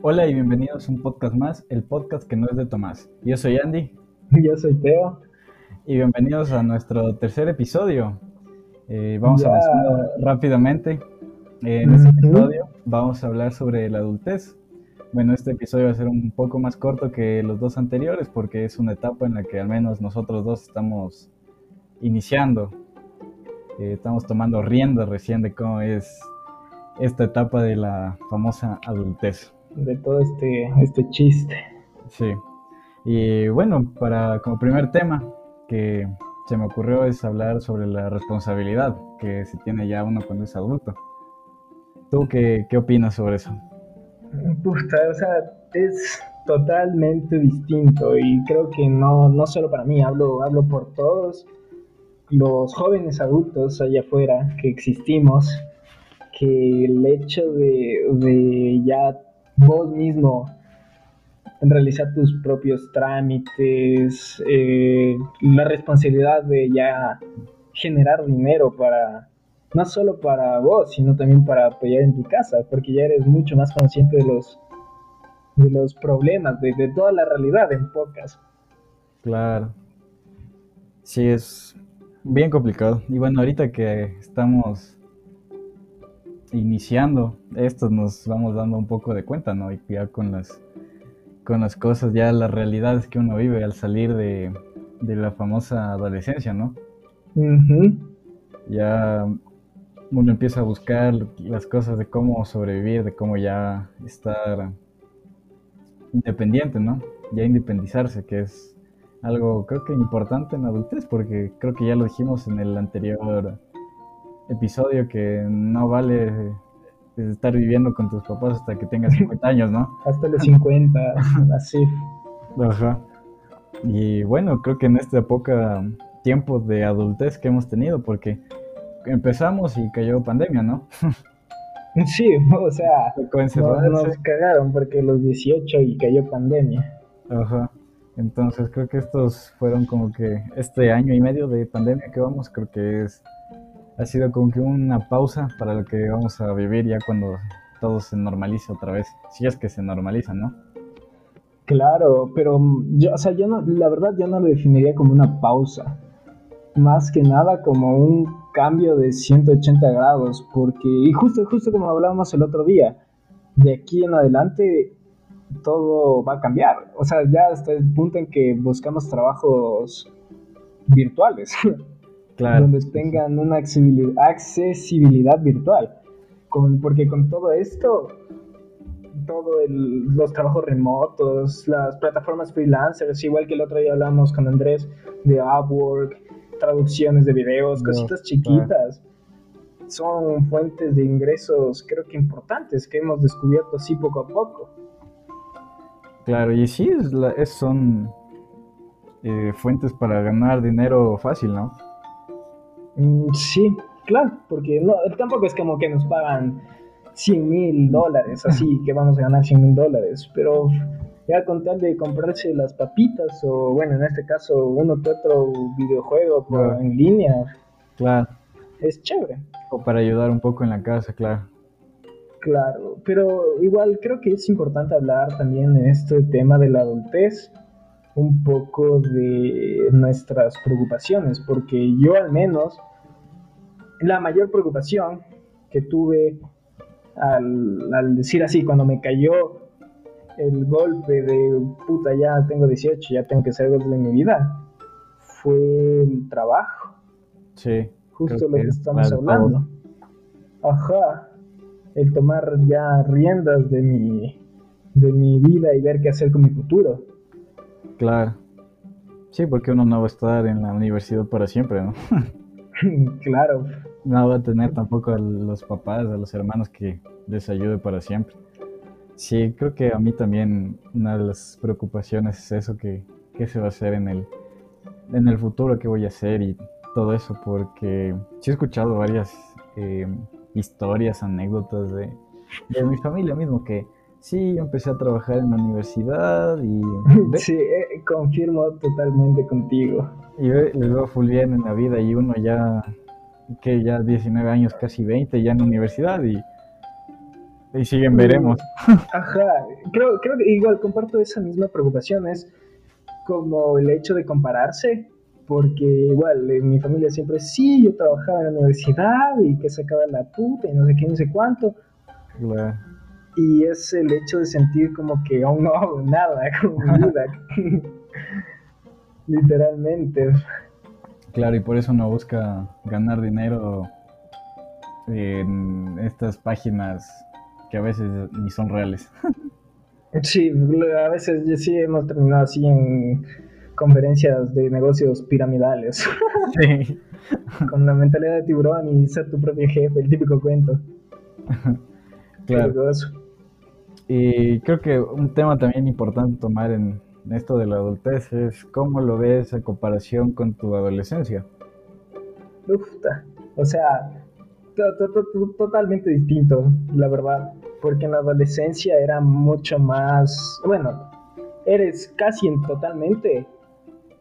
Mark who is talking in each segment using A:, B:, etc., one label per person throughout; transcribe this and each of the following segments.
A: Hola y bienvenidos a un podcast más, el podcast que no es de Tomás. Yo soy Andy.
B: Yo soy Teo.
A: Y bienvenidos a nuestro tercer episodio. Eh, vamos a avanzar rápidamente. en este episodio vamos a hablar sobre la adultez. Bueno, este episodio va a ser un poco más corto que los dos anteriores porque es una etapa en la que al menos nosotros dos estamos iniciando. Eh, estamos tomando rienda recién de cómo es esta etapa de la famosa adultez.
B: De todo este, este chiste.
A: Sí. Y bueno, para como primer tema que se me ocurrió es hablar sobre la responsabilidad que se tiene ya uno cuando es adulto. ¿Tú qué, qué opinas sobre eso?
B: Puta, o sea, es totalmente distinto y creo que no, no solo para mí, hablo, hablo por todos los jóvenes adultos allá afuera que existimos, que el hecho de, ya vos mismo realizar tus propios trámites, eh, la responsabilidad de ya generar dinero para, no solo para vos, sino también para apoyar en tu casa, porque ya eres mucho más consciente de los, de los problemas, de, de toda la realidad en pocas.
A: Claro. Sí, es bien complicado. Y bueno, ahorita que estamos iniciando esto nos vamos dando un poco de cuenta, ¿no? Y ya con las, con las cosas, ya las realidades que uno vive al salir de, la famosa adolescencia, ¿no? Ya uno empieza a buscar las cosas de cómo sobrevivir, de cómo ya estar independiente, ¿no? Ya independizarse, que es algo creo que importante en la adultez, porque creo que ya lo dijimos en el anterior episodio que no vale estar viviendo con tus papás hasta que tengas 50 años, ¿no?
B: Hasta los 50, así.
A: Ajá. Y bueno, creo que en esta época, tiempo de adultez que hemos tenido, porque empezamos y cayó pandemia, ¿no?
B: Sí, o sea, nos, cagaron porque los 18 y cayó pandemia.
A: Ajá. Entonces creo que estos fueron como que este año y medio de pandemia que vamos, creo que es ha sido como que una pausa para lo que vamos a vivir ya cuando todo se normalice otra vez, si es que se normaliza, ¿no?
B: Claro, pero yo, o sea, yo no, la verdad yo no lo definiría como una pausa, más que nada como un cambio de 180 grados, porque, y justo, justo como hablábamos el otro día, de aquí en adelante todo va a cambiar, o sea, ya hasta el punto en que buscamos trabajos virtuales. donde tengan una accesibilidad, virtual. Con, porque con todo esto, todos los trabajos remotos, las plataformas freelancers, igual que el otro día hablamos con Andrés de Upwork, traducciones de videos, cositas chiquitas, son fuentes de ingresos creo que importantes que hemos descubierto así poco a poco.
A: Claro, y sí, es son eh, fuentes para ganar dinero fácil, ¿no?
B: Mm, sí, claro, porque no, tampoco es como que nos pagan 100 mil dólares, así que vamos a ganar 100 mil dólares, pero ya con tal de comprarse las papitas o bueno, en este caso uno que otro videojuego en línea,
A: claro.
B: es chévere.
A: O para ayudar un poco en la casa, claro.
B: Claro, pero igual creo que es importante hablar también en este tema de la adultez, un poco de nuestras preocupaciones, porque yo al menos la mayor preocupación que tuve al, decir así, cuando me cayó el golpe de puta, ya tengo 18, ya tengo que hacer algo de mi vida, fue el trabajo.
A: Sí.
B: Justo lo que, estamos hablando. Ajá. El tomar ya riendas de mi, de mi vida y ver qué hacer con mi futuro.
A: Claro. Sí, porque uno no va a estar en la universidad para siempre, ¿no?
B: claro.
A: No va a tener tampoco a los papás, a los hermanos que les ayude para siempre. Sí, creo que a mí también una de las preocupaciones es eso, que qué se va a hacer en el, en el futuro, qué voy a hacer y todo eso, porque sí he escuchado varias eh, historias, anécdotas de, de mi familia mismo, que sí, yo empecé a trabajar en la universidad y...
B: sí, eh, confirmo totalmente contigo.
A: Y les veo full bien en la vida y uno ya, que ya 19 años, casi 20, ya en la universidad y Y siguen veremos.
B: Ajá, creo, creo que igual comparto esa misma preocupación, es como el hecho de compararse, porque igual en mi familia siempre sí, yo trabajaba en la universidad y que sacaba la puta y no sé qué, no sé cuánto. Y es el hecho de sentir como que aún no hago nada con mi vida. Literalmente.
A: Claro, y por eso uno busca ganar dinero en estas páginas que a veces ni son reales.
B: Sí, a veces sí hemos terminado así en conferencias de negocios piramidales. Sí. Con la mentalidad de tiburón y ser tu propio jefe, el típico cuento.
A: Claro. Y creo que un tema también importante tomar en esto de la adultez es cómo lo ves en comparación con tu adolescencia.
B: Uf, o sea, totalmente distinto, la verdad, porque en la adolescencia era mucho más, bueno, eres casi en totalmente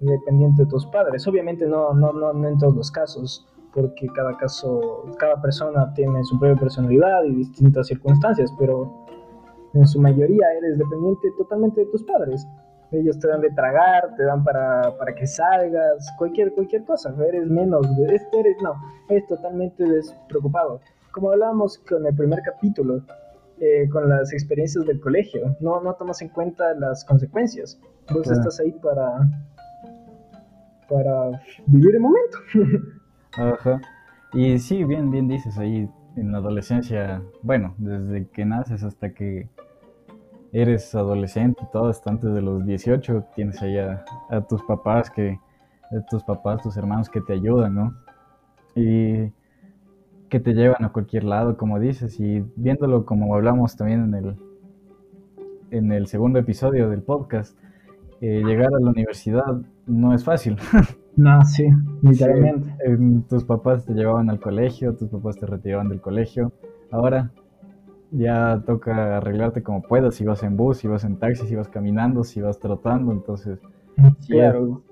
B: dependiente de tus padres. Obviamente no, no, no, en todos los casos, porque cada caso, cada persona tiene su propia personalidad y distintas circunstancias, pero en su mayoría eres dependiente totalmente de tus padres. Ellos te dan de tragar, te dan para, para que salgas, cualquier, cualquier cosa. Eres menos, este eres, no, eres totalmente despreocupado. Como hablábamos con el primer capítulo, eh, con las experiencias del colegio, no, no tomas en cuenta las consecuencias. Vos estás ahí para, para vivir el momento.
A: Ajá. Y sí, bien, bien dices ahí en la adolescencia, bueno, desde que naces hasta que eres adolescente y todo, hasta antes de los 18, tienes ahí a, tus papás que, a tus papás, tus hermanos que te ayudan, ¿no? Y que te llevan a cualquier lado, como dices, y viéndolo como hablamos también en el, en el segundo episodio del podcast, eh, llegar a la universidad no es fácil.
B: No, sí, literalmente.
A: tus papás te llevaban al colegio, tus papás te retiraban del colegio. Ahora ya toca arreglarte como puedas, si vas en bus, si vas en taxi, si vas caminando, si vas trotando, entonces claro.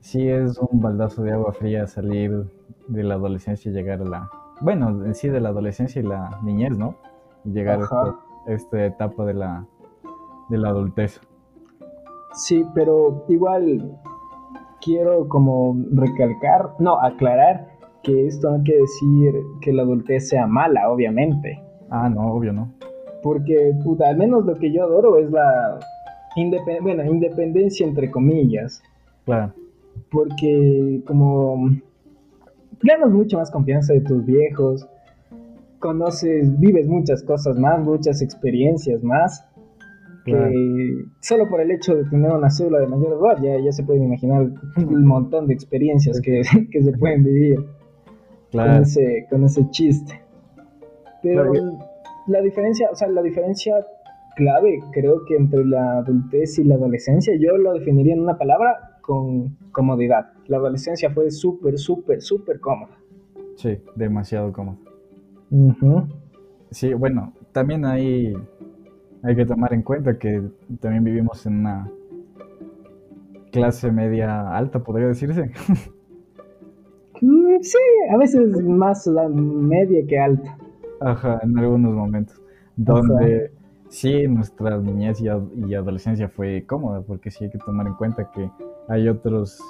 A: sí, es, un baldazo de agua fría salir de la adolescencia y llegar a la, bueno, en sí de la adolescencia y la niñez, ¿no? Llegar a esta, etapa de la, de la adultez.
B: Sí, pero igual quiero como recalcar, no, aclarar que esto no quiere decir que la adultez sea mala, obviamente.
A: Ah, no, obvio no.
B: Porque, puta, al menos lo que yo adoro es la bueno, independencia entre comillas.
A: Claro.
B: Porque como ganas mucho más confianza de tus viejos, conoces, vives muchas cosas más, muchas experiencias más que solo por el hecho de tener una cédula de mayor edad ya, ya se pueden imaginar un montón de experiencias que, se pueden vivir con, ese, con ese chiste. Pero la diferencia, o sea, la diferencia clave creo que entre la adultez y la adolescencia, yo lo definiría en una palabra con comodidad. La adolescencia fue súper, súper, súper cómoda.
A: Sí, demasiado cómoda. Sí, bueno, también hay hay que tomar en cuenta que también vivimos en una clase media alta, podría decirse.
B: Mm, sí, a veces más la media que alta.
A: Ajá, en algunos momentos. Donde sí, nuestra niñez y, adolescencia fue cómoda, porque sí hay que tomar en cuenta que hay otros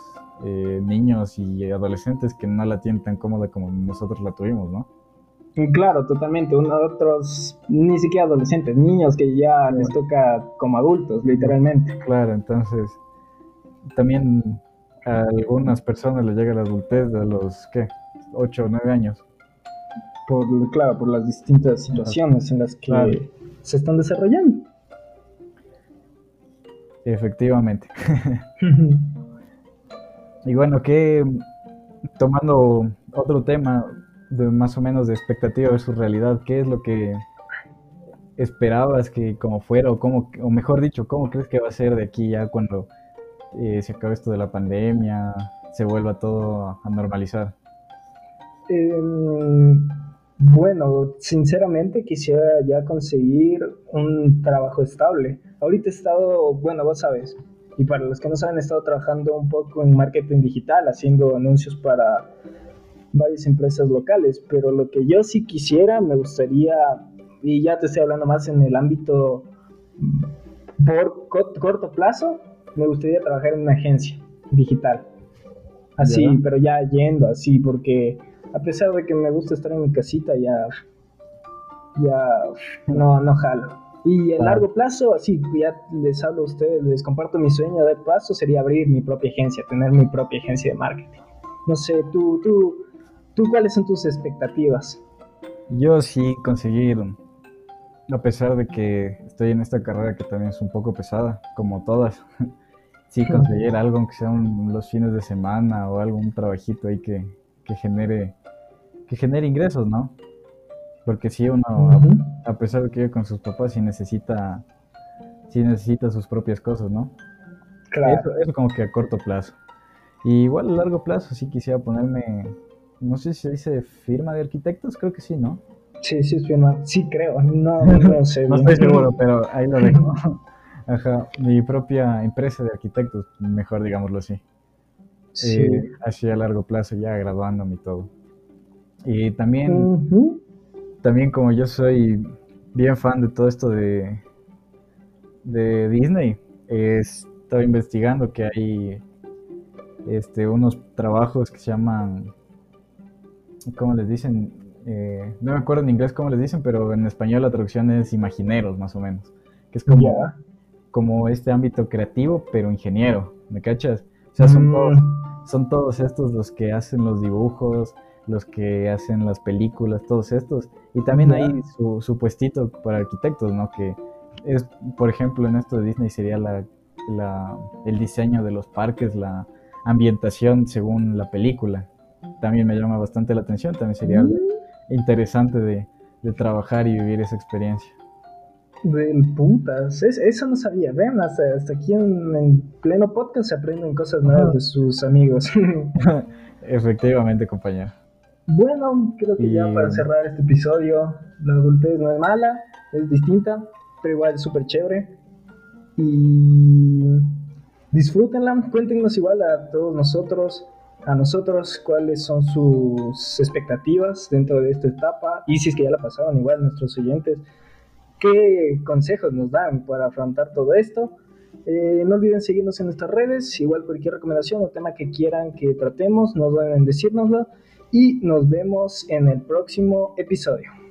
A: eh, niños y adolescentes que no la tienen tan cómoda como nosotros la tuvimos, ¿no?
B: Claro, totalmente. Uno, otros, ni siquiera adolescentes, niños que ya les toca como adultos, literalmente.
A: Claro, entonces también a algunas personas les llega la adultez a los, ¿qué? 8 o 9 años.
B: Por, claro, por las distintas situaciones en las que se están desarrollando.
A: Efectivamente. y bueno, que tomando otro tema, de más o menos de expectativa versus realidad, ¿qué es lo que esperabas que como fuera o cómo, o mejor dicho, cómo crees que va a ser de aquí ya cuando eh, se acabe esto de la pandemia, se vuelva todo a normalizar?
B: Em, bueno, sinceramente quisiera ya conseguir un trabajo estable. Ahorita he estado, bueno, vos sabes, y para los que no saben, he estado trabajando un poco en marketing digital, haciendo anuncios para varias empresas locales, pero lo que yo sí quisiera, me gustaría y ya te estoy hablando más en el ámbito por corto plazo, me gustaría trabajar en una agencia digital. Así, pero ya yendo así, porque a pesar de que me gusta estar en mi casita, ya, ya no, no jalo. Y a largo plazo, así, ya les hablo a ustedes, les comparto mi sueño de plazo, sería abrir mi propia agencia, tener mi propia agencia de marketing. No sé, tú, tú, tú, ¿cuáles son tus expectativas?
A: Yo sí conseguir, a pesar de que estoy en esta carrera que también es un poco pesada, como todas, sí conseguir algo, aunque sean los fines de semana o algún trabajito ahí que, que genere que genere ingresos, ¿no? Porque si uno, a, pesar de que vive con sus papás, sí necesita, sí necesita sus propias cosas, ¿no? Claro. Eso, como que a corto plazo. Y igual a largo plazo sí quisiera ponerme, no sé si se dice firma de arquitectos, creo que sí, ¿no?
B: Sí, sí es firma, sí creo, no, no sé.
A: no estoy seguro, pero ahí lo dejo. Ajá, mi propia empresa de arquitectos, mejor digámoslo así. Sí. Eh, así a largo plazo, ya graduándome y todo. Y también, también como yo soy bien fan de todo esto de, de Disney, estoy investigando que hay este, unos trabajos que se llaman, ¿cómo les dicen? Eh, no me acuerdo en inglés cómo les dicen, pero en español la traducción es imagineros, más o menos. Que es como, como este ámbito creativo, pero ingeniero, ¿me cachas? O sea, son, mm. todos, son todos estos los que hacen los dibujos, los que hacen las películas, todos estos. Y también hay su, su, puestito para arquitectos, ¿no? Que es, por ejemplo, en esto de Disney sería la, la, el diseño de los parques, la ambientación según la película. También me llama bastante la atención, también sería mm. interesante de, de, trabajar y vivir esa experiencia.
B: Del putas, eso no sabía, ven, hasta, hasta aquí en, pleno podcast se aprenden cosas nuevas de sus amigos.
A: Efectivamente, compañero.
B: Bueno, creo que ya para cerrar este episodio, la adultez no es mala, es distinta, pero igual es súper chévere. Y disfrútenla, cuéntenos igual a todos nosotros, a nosotros cuáles son sus expectativas dentro de esta etapa y si es que ya la pasaron igual nuestros oyentes, qué consejos nos dan para afrontar todo esto. Eh, no olviden seguirnos en nuestras redes, igual cualquier recomendación o tema que quieran que tratemos, no deben decírnoslo y nos vemos en el próximo episodio.